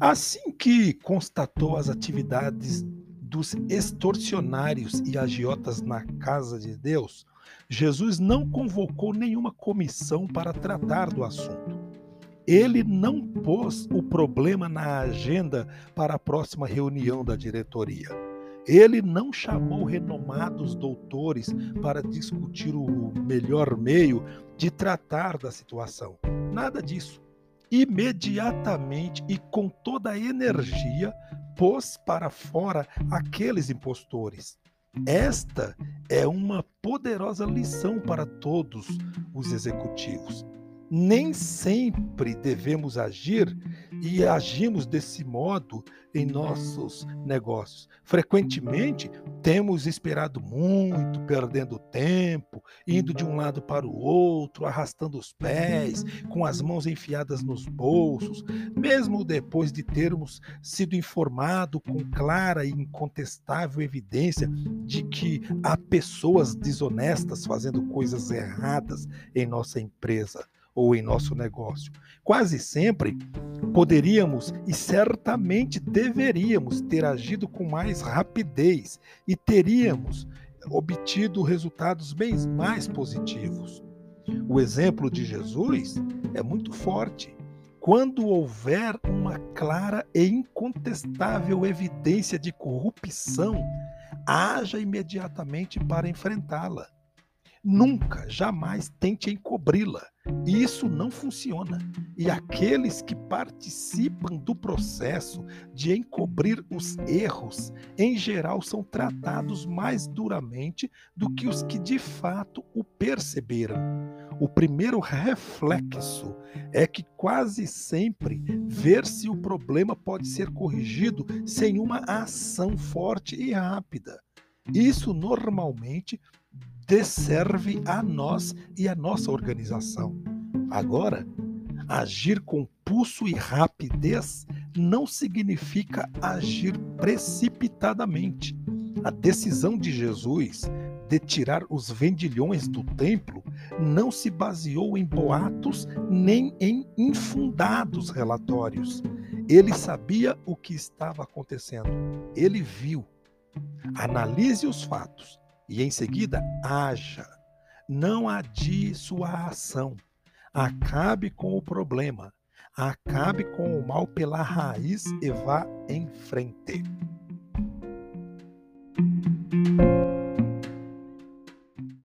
Assim que constatou as atividades dos extorsionários e agiotas na casa de Deus, Jesus não convocou nenhuma comissão para tratar do assunto. Ele não pôs o problema na agenda para a próxima reunião da diretoria. Ele não chamou renomados doutores para discutir o melhor meio de tratar da situação. Nada disso. Imediatamente e com toda a energia, pôs para fora aqueles impostores. Esta é uma poderosa lição para todos os executivos nem sempre devemos agir e agimos desse modo em nossos negócios. Frequentemente temos esperado muito, perdendo tempo, indo de um lado para o outro, arrastando os pés, com as mãos enfiadas nos bolsos, mesmo depois de termos sido informado com clara e incontestável evidência de que há pessoas desonestas fazendo coisas erradas em nossa empresa ou em nosso negócio. Quase sempre poderíamos e certamente deveríamos ter agido com mais rapidez e teríamos obtido resultados bem mais positivos. O exemplo de Jesus é muito forte. Quando houver uma clara e incontestável evidência de corrupção, haja imediatamente para enfrentá-la. Nunca, jamais tente encobri-la. Isso não funciona. E aqueles que participam do processo de encobrir os erros, em geral, são tratados mais duramente do que os que de fato o perceberam. O primeiro reflexo é que quase sempre ver se o problema pode ser corrigido sem uma ação forte e rápida. Isso normalmente desserve a nós e a nossa organização. Agora, agir com pulso e rapidez não significa agir precipitadamente. A decisão de Jesus de tirar os vendilhões do templo não se baseou em boatos nem em infundados relatórios. Ele sabia o que estava acontecendo. Ele viu. Analise os fatos e em seguida haja. Não adie sua ação. Acabe com o problema. Acabe com o mal pela raiz e vá em frente.